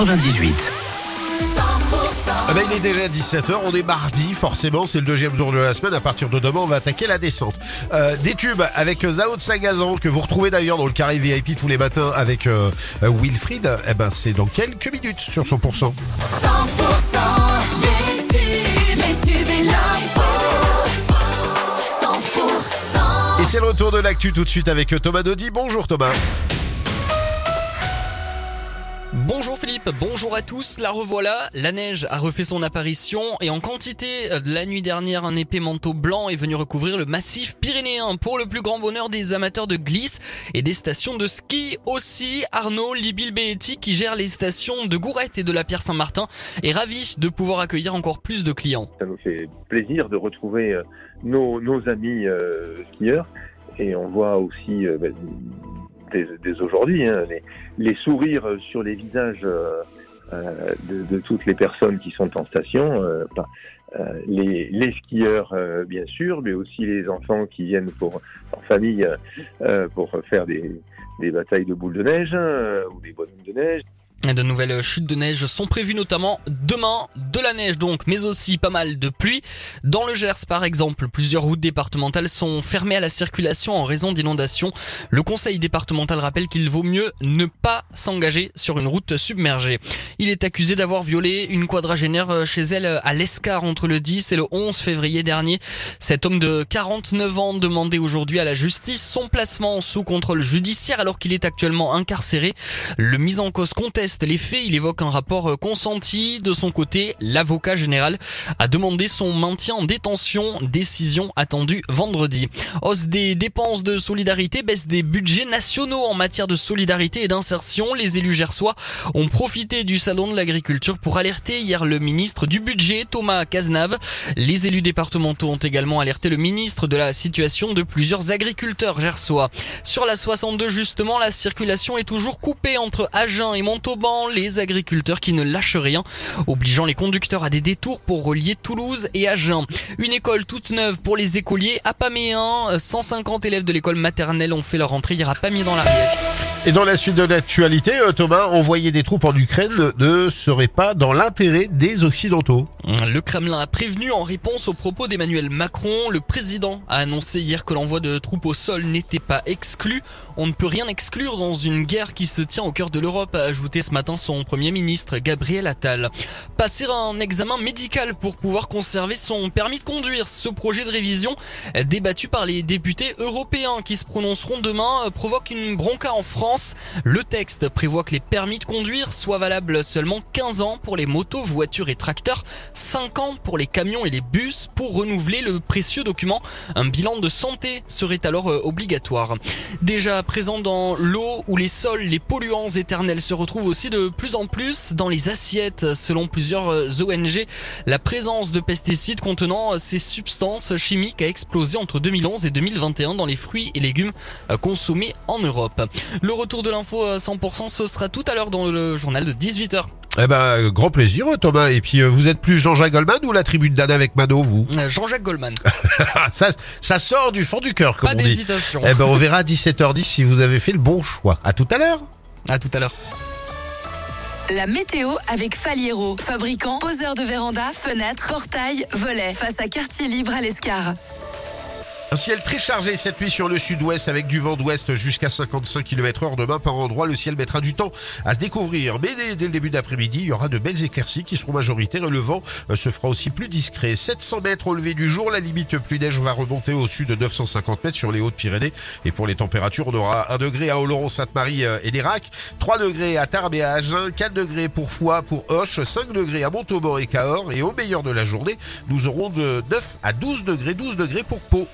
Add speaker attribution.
Speaker 1: 98.
Speaker 2: Ah ben, il est déjà 17h, on est mardi, forcément, c'est le deuxième jour de la semaine. À partir de demain, on va attaquer la descente. Euh, des tubes avec Zao de Sagazan, que vous retrouvez d'ailleurs dans le carré VIP tous les matins avec euh, euh, Wilfried. Eh ben, c'est dans quelques minutes sur 100%.
Speaker 3: 100% les tubes, les tubes et l'info. 100%
Speaker 2: Et c'est le retour de l'actu tout de suite avec Thomas Dodi. Bonjour Thomas.
Speaker 4: Bonjour Philippe, bonjour à tous, la revoilà, la neige a refait son apparition et en quantité, euh, la nuit dernière un épais manteau blanc est venu recouvrir le massif pyrénéen pour le plus grand bonheur des amateurs de glisse et des stations de ski aussi. Arnaud Libil-Beetti qui gère les stations de Gourette et de la Pierre Saint-Martin est ravi de pouvoir accueillir encore plus de clients.
Speaker 5: Ça nous fait plaisir de retrouver euh, nos, amis euh, skieurs et on voit aussi ben, dès, aujourd'hui hein, les, sourires sur les visages euh, euh, de, toutes les personnes qui sont en station. euh, euh, les, les skieurs bien sûr, mais aussi les enfants qui viennent pour en famille pour faire des, des batailles de boules de neige euh, ou des bonhommes de neige.
Speaker 4: De nouvelles chutes de neige sont prévues notamment demain, de la neige donc, mais aussi pas mal de pluie. Dans le Gers par exemple, plusieurs routes départementales sont fermées à la circulation en raison d'inondations. Le conseil départemental rappelle qu'il vaut mieux ne pas s'engager sur une route submergée. Il est accusé d'avoir violé une quadragénaire chez elle à l'Escar entre le 10 et le 11 février dernier. Cet homme de 49 ans demandait aujourd'hui à la justice son placement sous contrôle judiciaire alors qu'il est actuellement incarcéré. Le mis en cause conteste les faits, il évoque un rapport consenti. De son côté, l'avocat général a demandé son maintien en détention, décision attendue vendredi. Hausse des dépenses de solidarité, baisse des budgets nationaux en matière de solidarité et d'insertion. Les élus gersois ont profité du salon de l'agriculture pour alerter hier le ministre du budget, Thomas Cazenave. Les élus départementaux ont également alerté le ministre de la situation de plusieurs agriculteurs gersois. Sur la 62 justement, la circulation est toujours coupée entre Agen et Montauban. Les agriculteurs qui ne lâchent rien, obligeant les conducteurs à des détours pour relier Toulouse et Agen. Une école toute neuve pour les écoliers à Paméen. 150 élèves de l'école maternelle ont fait leur entrée hier à Pamiers dans l'Ariège.
Speaker 2: Et dans la suite de l'actualité, euh, Thomas, envoyer des troupes en Ukraine ne serait pas dans l'intérêt des Occidentaux.
Speaker 4: Le Kremlin a prévenu en réponse aux propos d'Emmanuel Macron. Le président a annoncé hier que l'envoi de troupes au sol n'était pas exclu. On ne peut rien exclure dans une guerre qui se tient au cœur de l'Europe, a ajouté ce matin son premier ministre Gabriel Attal. Passer un examen médical pour pouvoir conserver son permis de conduire. Ce projet de révision, débattu par les députés européens qui se prononceront demain, provoque une bronca en France. Le texte prévoit que les permis de conduire soient valables seulement 15 ans pour les motos, voitures et tracteurs, 5 ans pour les camions et les bus. Pour renouveler le précieux document, un bilan de santé serait alors euh, obligatoire. Déjà présent dans l'eau ou les sols, les polluants éternels se retrouvent aussi de plus en plus dans les assiettes. Selon plusieurs euh, ONG, la présence de pesticides contenant euh, ces substances chimiques a explosé entre 2011 et 2021 dans les fruits et légumes consommés en Europe. Retour de l'info à 100%, ce sera tout à l'heure dans le journal de 18h.
Speaker 2: Eh ben, grand plaisir, Thomas. Et puis, euh, vous êtes plus Jean-Jacques Goldman ou la tribu de Dana avec Mano, vous
Speaker 4: Euh, Jean-Jacques Goldman.
Speaker 2: ça, ça sort du fond du cœur, comme
Speaker 4: Pas
Speaker 2: on dit.
Speaker 4: d'hésitation.
Speaker 2: Eh ben, on verra à 17h10 si vous avez fait le bon choix. À tout à l'heure.
Speaker 4: À tout à l'heure.
Speaker 6: La météo avec Faliero, fabricant, poseur de véranda, fenêtres, portail, volets, face à quartier libre à l'Escar.
Speaker 2: Un ciel très chargé cette nuit sur le sud-ouest avec du vent d'ouest jusqu'à 55 km heure demain par endroit. Le ciel mettra du temps à se découvrir. Mais dès, le début d'après-midi, il y aura de belles éclaircies qui seront majoritaires et le vent euh, se fera aussi plus discret. 700 mètres au lever du jour. La limite plus neige va remonter au sud de 950 mètres sur les Hautes-Pyrénées. Et pour les températures, on aura 1 degré à Oloron-Sainte-Marie euh, et l'Irak, 3 degrés à Tarbes et à Agen, 4 degrés pour Foix, pour Hoche, 5 degrés à Montauban et Cahors. Et au meilleur de la journée, nous aurons de 9 à 12 degrés, 12 degrés pour Pau.